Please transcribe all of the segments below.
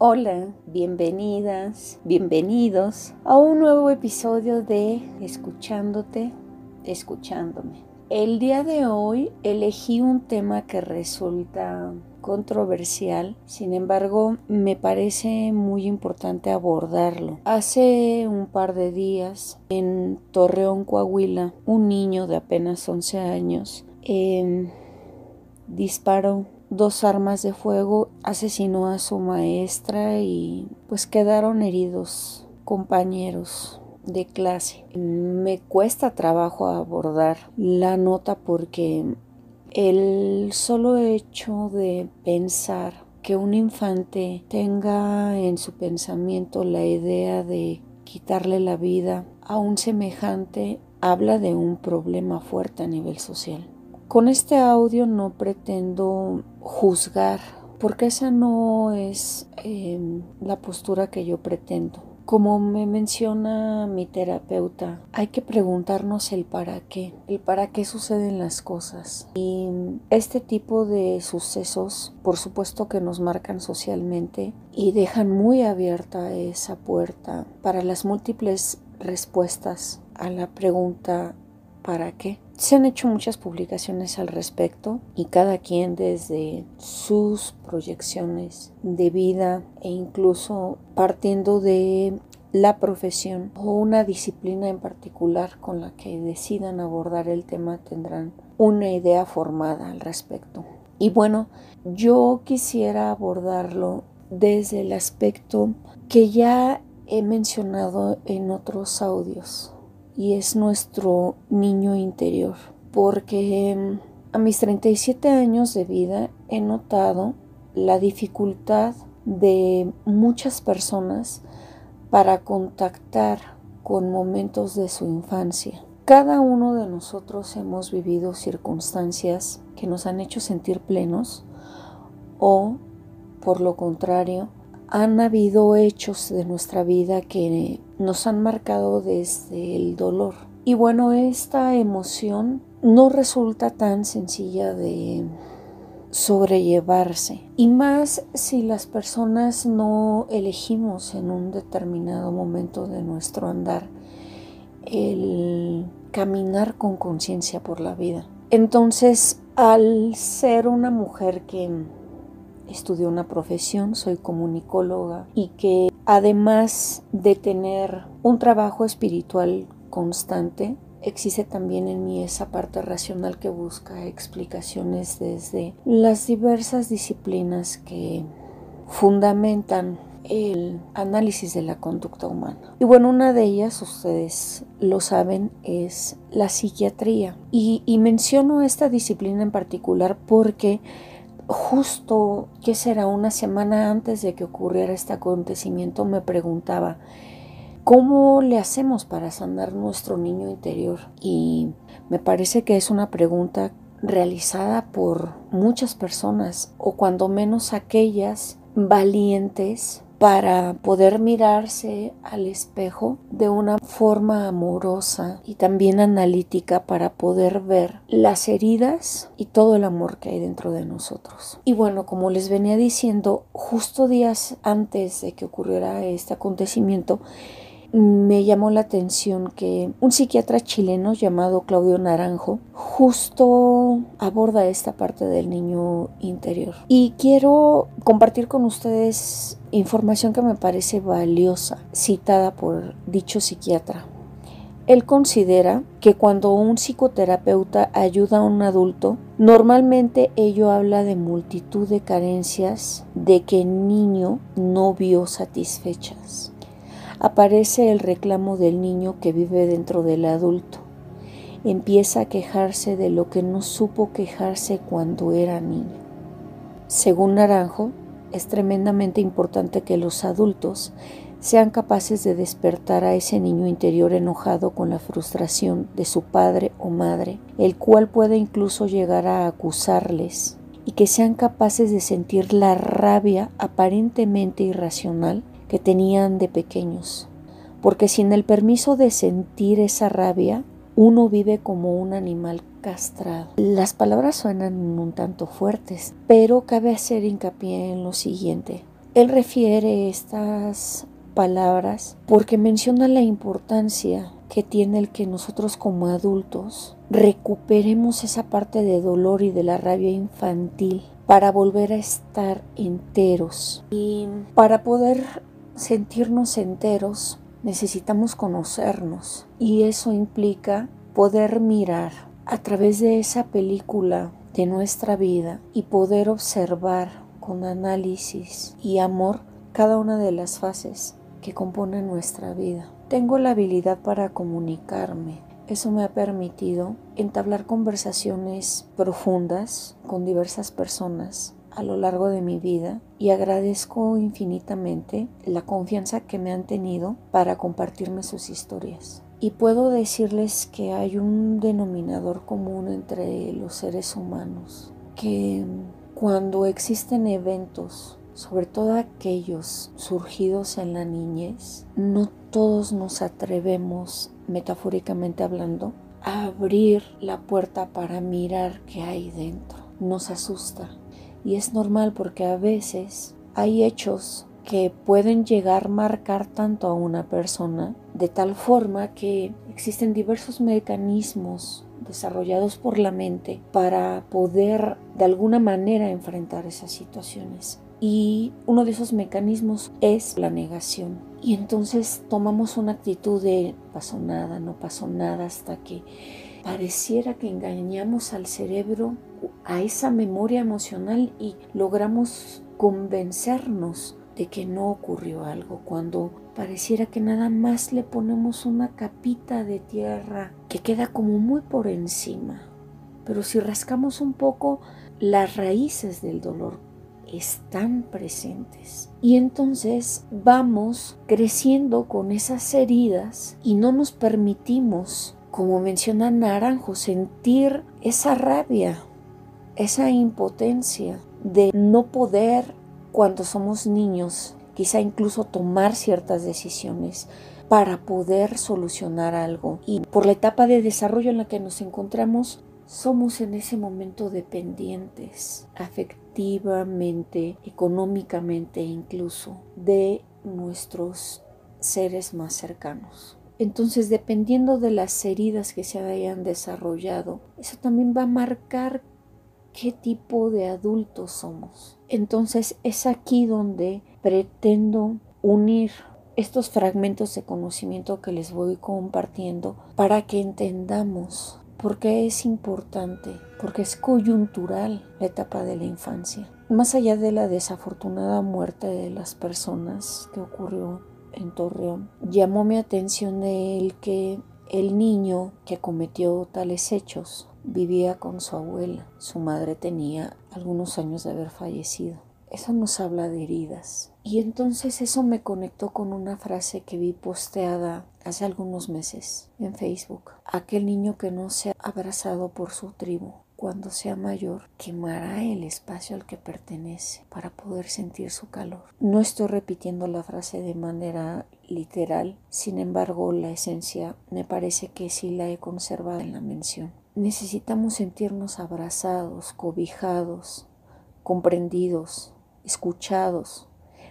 Hola, bienvenidas, bienvenidos a un nuevo episodio de Escuchándote, escuchándome. El día de hoy elegí un tema que resulta controversial, sin embargo me parece muy importante abordarlo. Hace un par de días en Torreón, Coahuila, un niño de apenas 11 años eh, disparó dos armas de fuego, asesinó a su maestra y pues quedaron heridos compañeros de clase. Me cuesta trabajo abordar la nota porque el solo hecho de pensar que un infante tenga en su pensamiento la idea de quitarle la vida a un semejante habla de un problema fuerte a nivel social. Con este audio no pretendo juzgar, porque esa no es eh, la postura que yo pretendo. Como me menciona mi terapeuta, hay que preguntarnos el para qué, el para qué suceden las cosas. Y este tipo de sucesos, por supuesto que nos marcan socialmente y dejan muy abierta esa puerta para las múltiples respuestas a la pregunta ¿para qué? Se han hecho muchas publicaciones al respecto y cada quien desde sus proyecciones de vida e incluso partiendo de la profesión o una disciplina en particular con la que decidan abordar el tema tendrán una idea formada al respecto. Y bueno, yo quisiera abordarlo desde el aspecto que ya he mencionado en otros audios y es nuestro niño interior. Porque em, a mis 37 años de vida he notado la dificultad de muchas personas para contactar con momentos de su infancia. Cada uno de nosotros hemos vivido circunstancias que nos han hecho sentir plenos o, por lo contrario, han habido hechos de nuestra vida que nos han marcado desde el dolor. Y bueno, esta emoción no resulta tan sencilla de sobrellevarse. Y más si las personas no elegimos en un determinado momento de nuestro andar el caminar con conciencia por la vida. Entonces, al ser una mujer que estudió una profesión, soy comunicóloga y que además de tener un trabajo espiritual constante, existe también en mí esa parte racional que busca explicaciones desde las diversas disciplinas que fundamentan el análisis de la conducta humana. Y bueno, una de ellas, ustedes lo saben, es la psiquiatría. Y, y menciono esta disciplina en particular porque justo, ¿qué será? Una semana antes de que ocurriera este acontecimiento me preguntaba, ¿cómo le hacemos para sanar nuestro niño interior? Y me parece que es una pregunta realizada por muchas personas o cuando menos aquellas valientes para poder mirarse al espejo de una forma amorosa y también analítica para poder ver las heridas y todo el amor que hay dentro de nosotros. Y bueno, como les venía diciendo, justo días antes de que ocurriera este acontecimiento, me llamó la atención que un psiquiatra chileno llamado Claudio Naranjo justo aborda esta parte del niño interior. Y quiero compartir con ustedes información que me parece valiosa, citada por dicho psiquiatra. Él considera que cuando un psicoterapeuta ayuda a un adulto, normalmente ello habla de multitud de carencias de que el niño no vio satisfechas aparece el reclamo del niño que vive dentro del adulto. Empieza a quejarse de lo que no supo quejarse cuando era niño. Según Naranjo, es tremendamente importante que los adultos sean capaces de despertar a ese niño interior enojado con la frustración de su padre o madre, el cual puede incluso llegar a acusarles, y que sean capaces de sentir la rabia aparentemente irracional que tenían de pequeños, porque sin el permiso de sentir esa rabia, uno vive como un animal castrado. Las palabras suenan un tanto fuertes, pero cabe hacer hincapié en lo siguiente. Él refiere estas palabras porque menciona la importancia que tiene el que nosotros como adultos recuperemos esa parte de dolor y de la rabia infantil para volver a estar enteros. Y para poder sentirnos enteros necesitamos conocernos y eso implica poder mirar a través de esa película de nuestra vida y poder observar con análisis y amor cada una de las fases que componen nuestra vida. Tengo la habilidad para comunicarme. Eso me ha permitido entablar conversaciones profundas con diversas personas a lo largo de mi vida y agradezco infinitamente la confianza que me han tenido para compartirme sus historias. Y puedo decirles que hay un denominador común entre los seres humanos, que cuando existen eventos, sobre todo aquellos surgidos en la niñez, no todos nos atrevemos, metafóricamente hablando, a abrir la puerta para mirar qué hay dentro. Nos asusta. Y es normal porque a veces hay hechos que pueden llegar a marcar tanto a una persona de tal forma que existen diversos mecanismos desarrollados por la mente para poder de alguna manera enfrentar esas situaciones. Y uno de esos mecanismos es la negación. Y entonces tomamos una actitud de pasó nada, no pasó nada hasta que pareciera que engañamos al cerebro, a esa memoria emocional y logramos convencernos de que no ocurrió algo, cuando pareciera que nada más le ponemos una capita de tierra que queda como muy por encima. Pero si rascamos un poco, las raíces del dolor están presentes. Y entonces vamos creciendo con esas heridas y no nos permitimos, como menciona Naranjo, sentir esa rabia, esa impotencia de no poder cuando somos niños, quizá incluso tomar ciertas decisiones para poder solucionar algo. Y por la etapa de desarrollo en la que nos encontramos, somos en ese momento dependientes afectivamente, económicamente incluso de nuestros seres más cercanos. Entonces, dependiendo de las heridas que se hayan desarrollado, eso también va a marcar qué tipo de adultos somos. Entonces es aquí donde pretendo unir estos fragmentos de conocimiento que les voy compartiendo para que entendamos por qué es importante, porque es coyuntural la etapa de la infancia. Más allá de la desafortunada muerte de las personas que ocurrió en Torreón, llamó mi atención el que el niño que cometió tales hechos vivía con su abuela. Su madre tenía algunos años de haber fallecido. Eso nos habla de heridas. Y entonces eso me conectó con una frase que vi posteada hace algunos meses en Facebook. Aquel niño que no se ha abrazado por su tribu cuando sea mayor, quemará el espacio al que pertenece para poder sentir su calor. No estoy repitiendo la frase de manera literal, sin embargo la esencia me parece que sí la he conservado en la mención. Necesitamos sentirnos abrazados, cobijados, comprendidos, escuchados,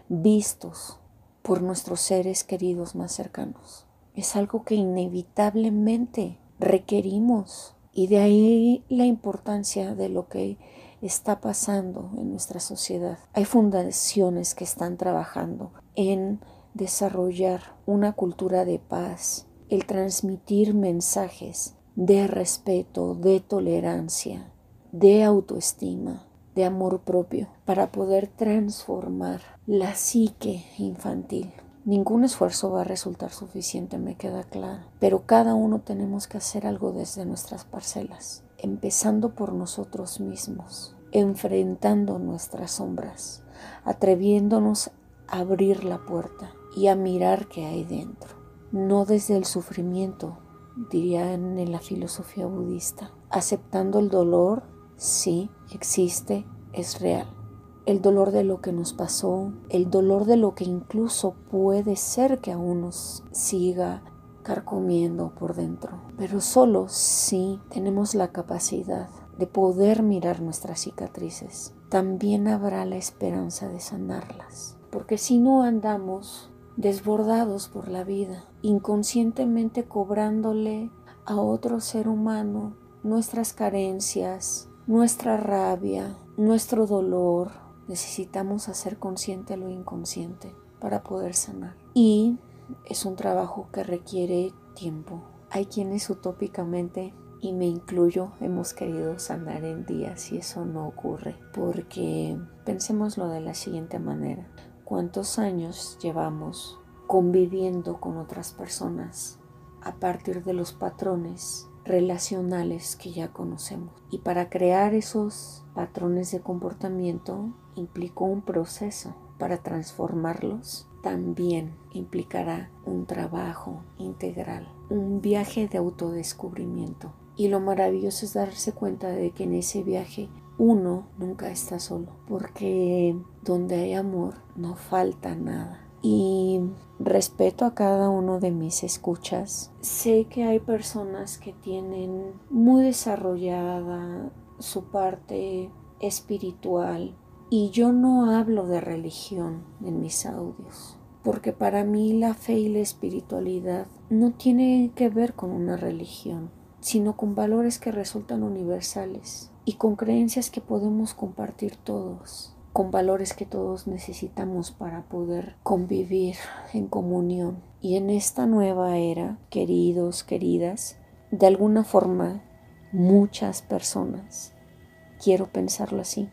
vistos por nuestros seres queridos más cercanos. Es algo que inevitablemente requerimos y de ahí la importancia de lo que está pasando en nuestra sociedad. Hay fundaciones que están trabajando en desarrollar una cultura de paz, el transmitir mensajes de respeto, de tolerancia, de autoestima, de amor propio, para poder transformar la psique infantil. Ningún esfuerzo va a resultar suficiente, me queda claro, pero cada uno tenemos que hacer algo desde nuestras parcelas, empezando por nosotros mismos, enfrentando nuestras sombras, atreviéndonos a abrir la puerta y a mirar qué hay dentro, no desde el sufrimiento, dirían en la filosofía budista. Aceptando el dolor, sí, existe, es real. El dolor de lo que nos pasó, el dolor de lo que incluso puede ser que aún nos siga carcomiendo por dentro. Pero solo si tenemos la capacidad de poder mirar nuestras cicatrices, también habrá la esperanza de sanarlas. porque si no andamos desbordados por la vida, inconscientemente cobrándole a otro ser humano nuestras carencias, nuestra rabia, nuestro dolor. Necesitamos hacer consciente lo inconsciente para poder sanar. Y es un trabajo que requiere tiempo. Hay quienes utópicamente y me incluyo, hemos querido sanar en días y eso no ocurre, porque pensémoslo de la siguiente manera. ¿Cuántos años llevamos conviviendo con otras personas a partir de los patrones relacionales que ya conocemos? Y para crear esos patrones de comportamiento implicó un proceso. Para transformarlos también implicará un trabajo integral, un viaje de autodescubrimiento y lo maravilloso es darse cuenta de que en ese viaje uno nunca está solo, porque donde hay amor no falta nada. Y respeto a cada uno de mis escuchas. Sé que hay personas que tienen muy desarrollada su parte espiritual y yo no hablo de religión en mis audios, porque para mí la fe y la espiritualidad no tiene que ver con una religión sino con valores que resultan universales y con creencias que podemos compartir todos, con valores que todos necesitamos para poder convivir en comunión. Y en esta nueva era, queridos, queridas, de alguna forma muchas personas, quiero pensarlo así,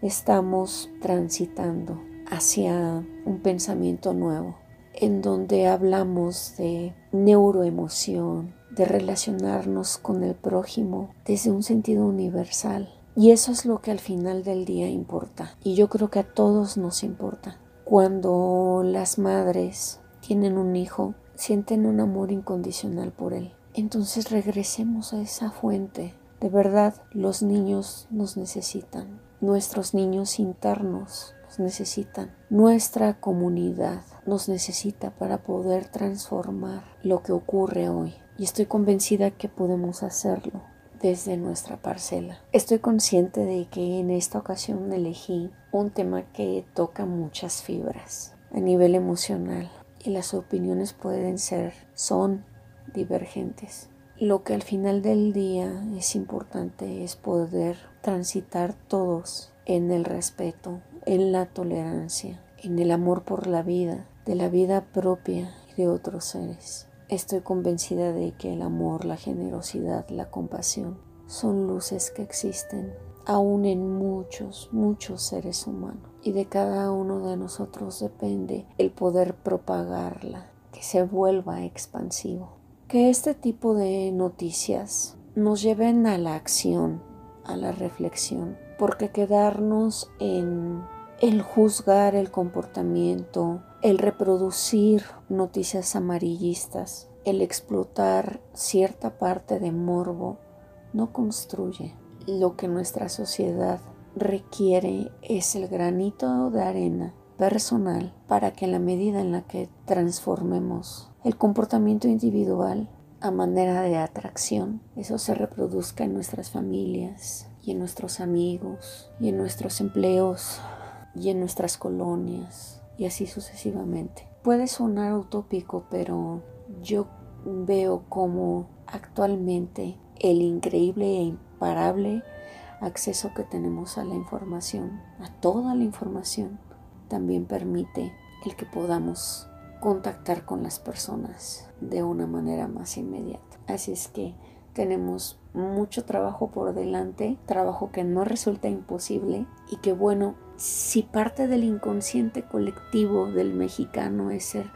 estamos transitando hacia un pensamiento nuevo, en donde hablamos de neuroemoción, de relacionarnos con el prójimo desde un sentido universal. Y eso es lo que al final del día importa. Y yo creo que a todos nos importa. Cuando las madres tienen un hijo, sienten un amor incondicional por él. Entonces regresemos a esa fuente. De verdad, los niños nos necesitan. Nuestros niños internos nos necesitan. Nuestra comunidad nos necesita para poder transformar lo que ocurre hoy y estoy convencida que podemos hacerlo desde nuestra parcela. Estoy consciente de que en esta ocasión elegí un tema que toca muchas fibras a nivel emocional y las opiniones pueden ser, son divergentes. Lo que al final del día es importante es poder transitar todos en el respeto, en la tolerancia, en el amor por la vida, de la vida propia y de otros seres. Estoy convencida de que el amor, la generosidad, la compasión son luces que existen aún en muchos, muchos seres humanos. Y de cada uno de nosotros depende el poder propagarla, que se vuelva expansivo. Que este tipo de noticias nos lleven a la acción, a la reflexión, porque quedarnos en el juzgar el comportamiento, el reproducir noticias amarillistas, el explotar cierta parte de morbo, no construye. Lo que nuestra sociedad requiere es el granito de arena personal para que en la medida en la que transformemos el comportamiento individual a manera de atracción, eso se reproduzca en nuestras familias y en nuestros amigos y en nuestros empleos y en nuestras colonias y así sucesivamente. Puede sonar utópico, pero yo veo como actualmente el increíble e imparable acceso que tenemos a la información, a toda la información, también permite el que podamos contactar con las personas de una manera más inmediata. Así es que tenemos mucho trabajo por delante, trabajo que no resulta imposible y que bueno, si parte del inconsciente colectivo del mexicano es ser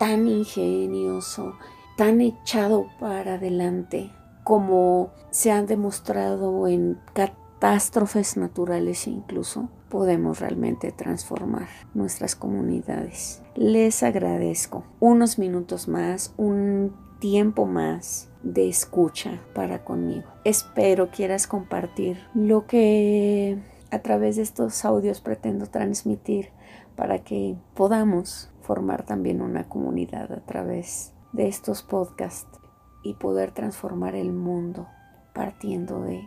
tan ingenioso, tan echado para adelante, como se han demostrado en catástrofes naturales incluso, podemos realmente transformar nuestras comunidades. Les agradezco unos minutos más, un tiempo más de escucha para conmigo. Espero quieras compartir lo que a través de estos audios pretendo transmitir para que podamos formar también una comunidad a través de estos podcasts y poder transformar el mundo partiendo de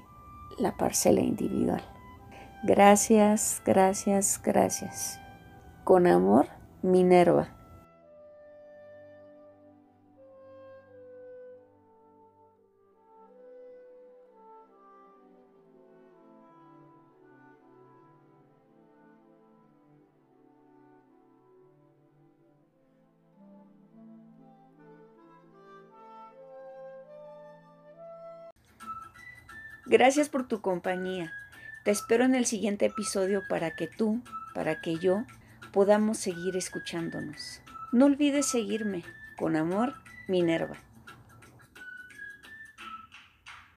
la parcela individual. Gracias, gracias, gracias. Con amor, Minerva. Gracias por tu compañía. Te espero en el siguiente episodio para que tú, para que yo, podamos seguir escuchándonos. No olvides seguirme. Con amor, Minerva.